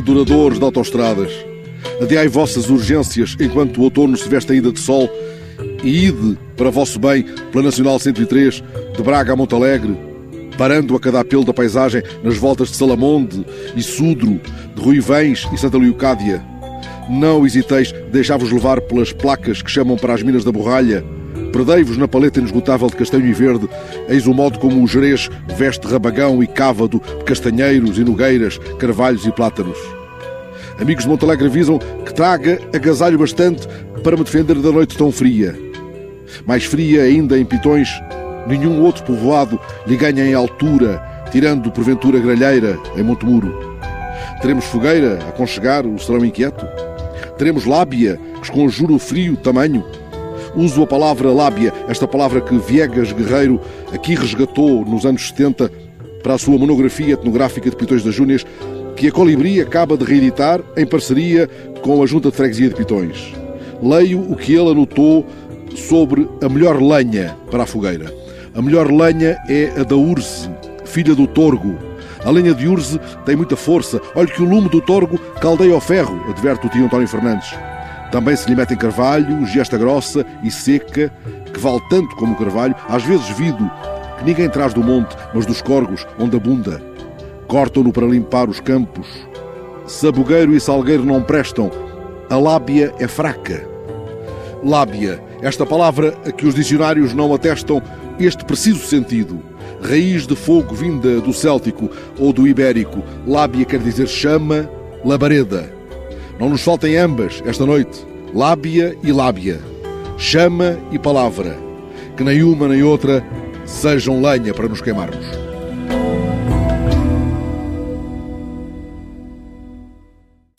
adoradores de autoestradas. Adiai vossas urgências enquanto o outono se veste ainda de sol e ide para vosso bem pela Nacional 103, de Braga a Montalegre, parando a cada apelo da paisagem nas voltas de Salamonde e Sudro, de Ruivães e Santa Leocádia. Não hesiteis, deixai-vos levar pelas placas que chamam para as minas da borralha. Perdei-vos na paleta inesgotável de castanho e verde, eis o modo como o Jerez veste rabagão e cávado castanheiros e nogueiras, carvalhos e plátanos. Amigos de Montalegre avisam que traga agasalho bastante para me defender da noite tão fria. Mais fria ainda em Pitões, nenhum outro povoado lhe ganha em altura, tirando porventura Gralheira, em Montemuro. Teremos fogueira a aconchegar o serão inquieto? Teremos lábia que esconjura o frio tamanho? Uso a palavra lábia, esta palavra que Viegas Guerreiro aqui resgatou nos anos 70 para a sua monografia etnográfica de Pitões das Júnias, que a Colibri acaba de reeditar em parceria com a Junta de Freguesia de Pitões. Leio o que ele anotou sobre a melhor lenha para a fogueira. A melhor lenha é a da Urze, filha do Torgo. A lenha de Urze tem muita força. Olhe que o lume do Torgo caldeia o ferro, adverte o tio António Fernandes. Também se lhe metem carvalho, gesta grossa e seca, que vale tanto como o carvalho, às vezes vido, que ninguém traz do monte, mas dos corgos, onde abunda. Cortam-no para limpar os campos. Sabugueiro e salgueiro não prestam. A lábia é fraca. Lábia, esta palavra a que os dicionários não atestam este preciso sentido. Raiz de fogo vinda do céltico ou do ibérico. Lábia quer dizer chama, labareda. Não nos faltem ambas esta noite, lábia e lábia, chama e palavra, que nem uma nem outra sejam lenha para nos queimarmos.